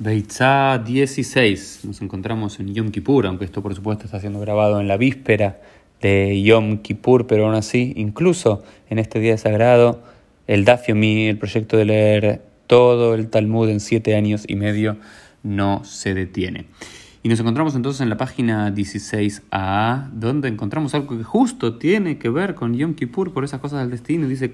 Beitzá 16. Nos encontramos en Yom Kippur, aunque esto por supuesto está siendo grabado en la víspera de Yom Kippur, pero aún así, incluso en este día sagrado, el Dafyomi, el proyecto de leer todo el Talmud en siete años y medio, no se detiene. Y nos encontramos entonces en la página 16a, donde encontramos algo que justo tiene que ver con Yom Kippur, por esas cosas del destino. Dice,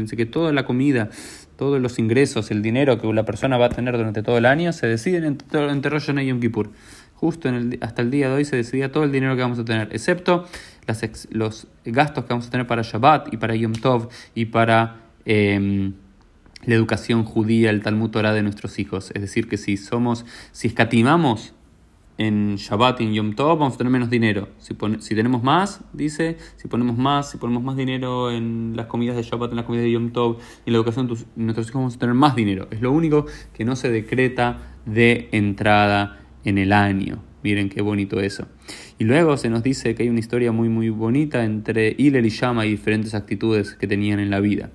Dice que toda la comida, todos los ingresos, el dinero que la persona va a tener durante todo el año, se deciden entre, entre Rosh y Yom Kippur. Justo en el, hasta el día de hoy se decidía todo el dinero que vamos a tener, excepto los gastos que vamos a tener para Shabbat y para Yom Tov y para... Eh, la educación judía, el Talmud Torah de nuestros hijos. Es decir, que si somos, si escatimamos en Shabbat y en Yom Tov, vamos a tener menos dinero. Si, si tenemos más, dice, si ponemos más, si ponemos más dinero en las comidas de Shabbat, en las comidas de Yom Tov y en la educación de nuestros hijos, vamos a tener más dinero. Es lo único que no se decreta de entrada en el año. Miren qué bonito eso. Y luego se nos dice que hay una historia muy muy bonita entre Hillel y Shama y diferentes actitudes que tenían en la vida.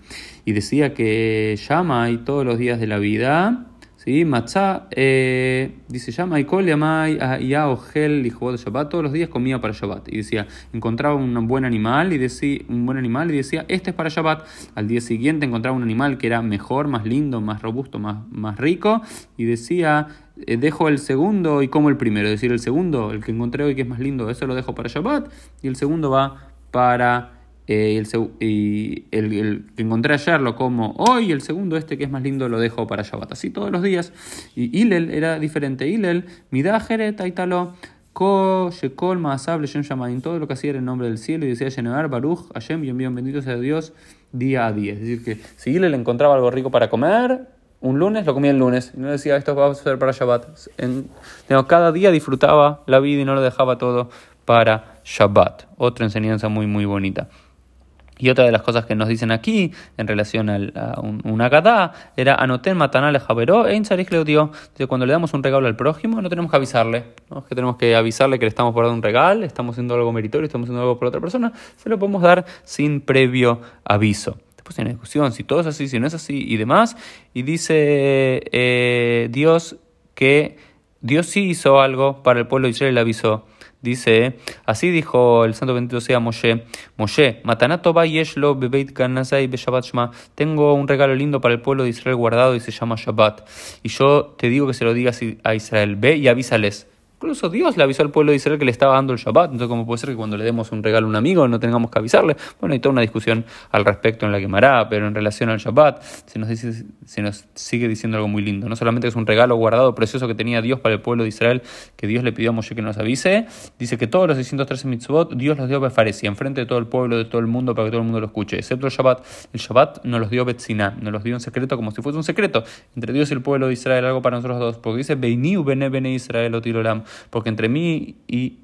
Y decía que Shama y todos los días de la vida, ¿sí? Matzah, eh, dice Shama y Kol ya Ogel y Shabbat, todos los días comía para Shabbat. Y decía, encontraba un buen animal y decía, un buen animal y decía, este es para Shabbat. Al día siguiente encontraba un animal que era mejor, más lindo, más robusto, más, más rico y decía, eh, dejo el segundo y como el primero, es decir, el segundo, el que encontré hoy que es más lindo, eso lo dejo para Shabbat y el segundo va para eh, el, y el, que encontré ayer lo como hoy, el segundo este que es más lindo lo dejo para Shabbat, así todos los días. Y Ilel era diferente, Ilel, Midajeret, Aitalo, Ko, Shekol, Maasab, Shem Shamaim, todo lo que hacía era en nombre del cielo y decía Shenevar, Baruch, Hashem, bien, bien, bendito sea Dios, día a día. Es decir, que si Ilel encontraba algo rico para comer, un lunes, lo comía el lunes. Y no decía, esto va a ser para Shabbat. En, cada día disfrutaba la vida y no lo dejaba todo para Shabbat. Otra enseñanza muy, muy bonita. Y otra de las cosas que nos dicen aquí en relación a, una gata era anoten matanale javeró e le dio. Cuando le damos un regalo al prójimo, no tenemos que avisarle. ¿no? Es que tenemos que avisarle que le estamos por un regalo, estamos haciendo algo meritorio, estamos haciendo algo por otra persona. Se lo podemos dar sin previo aviso pues en discusión, si todo es así, si no es así y demás. Y dice eh, Dios que Dios sí hizo algo para el pueblo de Israel, le avisó. Dice, así dijo el santo bendito sea Moshe, Moshe, Matanatoba yeshlo bebeit kanazai beshabat shma, tengo un regalo lindo para el pueblo de Israel guardado y se llama Shabbat. Y yo te digo que se lo digas a Israel, ve y avísales. Incluso Dios le avisó al pueblo de Israel que le estaba dando el Shabbat. Entonces, ¿cómo puede ser que cuando le demos un regalo a un amigo no tengamos que avisarle? Bueno, hay toda una discusión al respecto en la quemará, pero en relación al Shabbat se nos, dice, se nos sigue diciendo algo muy lindo. No solamente es un regalo guardado, precioso que tenía Dios para el pueblo de Israel, que Dios le pidió a Moshe que nos avise. Dice que todos los 613 mitzvot Dios los dio a Befares y enfrente de todo el pueblo, de todo el mundo, para que todo el mundo lo escuche. Excepto el Shabbat. El Shabbat nos los dio Betziná, nos los dio en secreto como si fuese un secreto entre Dios y el pueblo de Israel, algo para nosotros dos. Porque dice Beiniu bene bene Israel o tirolam. Porque entre mí y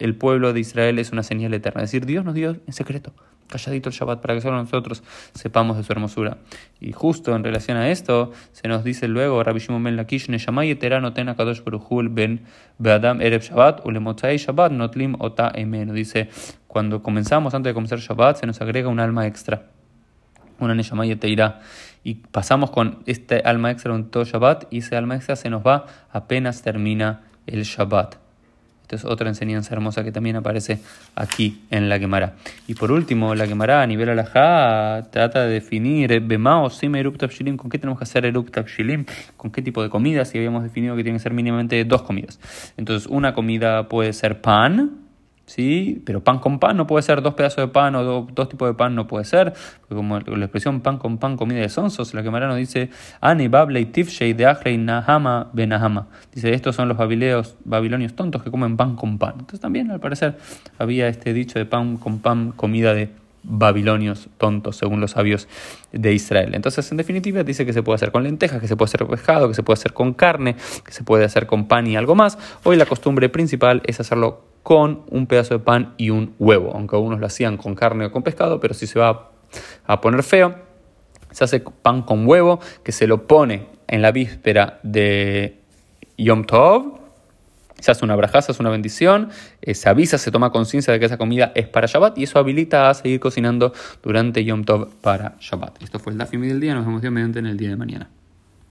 el pueblo de Israel es una señal eterna. Es decir, Dios nos dio en secreto, calladito el Shabbat, para que solo nosotros sepamos de su hermosura. Y justo en relación a esto, se nos dice luego, Rabbi Shimon ben Lakish, Neshamay eterano ten akadosh beruhul ben beadam ereb Shabbat, ulemotzai Shabbat notlim ota emenu. Dice, cuando comenzamos, antes de comenzar Shabbat, se nos agrega un alma extra, una Neshamay irá Y pasamos con este alma extra en todo Shabbat, y ese alma extra se nos va apenas termina el Shabbat es otra enseñanza hermosa que también aparece aquí en la Gemara. Y por último, la Gemara a nivel alajá trata de definir Sima con qué tenemos que hacer Erupt con qué tipo de comidas, y habíamos definido que tienen que ser mínimamente dos comidas. Entonces, una comida puede ser pan, ¿sí? Pero pan con pan no puede ser dos pedazos de pan o dos, tipos de pan no puede ser, como la expresión pan con pan, comida de sonsos, la que nos dice, Ani Bablei Tifshei de Ajrei Nahama Benahama. Dice, estos son los babileos, babilonios tontos que comen pan con pan. Entonces también al parecer había este dicho de pan con pan, comida de babilonios tontos, según los sabios de Israel. Entonces, en definitiva, dice que se puede hacer con lentejas, que se puede hacer pescado, que se puede hacer con carne, que se puede hacer con pan y algo más. Hoy la costumbre principal es hacerlo con un pedazo de pan y un huevo, aunque algunos lo hacían con carne o con pescado, pero si se va a poner feo, se hace pan con huevo, que se lo pone en la víspera de Yom Tov, se hace una braja, se hace una bendición, eh, se avisa, se toma conciencia de que esa comida es para Shabbat y eso habilita a seguir cocinando durante Yom Tov para Shabbat. Esto fue el Dafimi del día, nos vemos mediante en el día de mañana.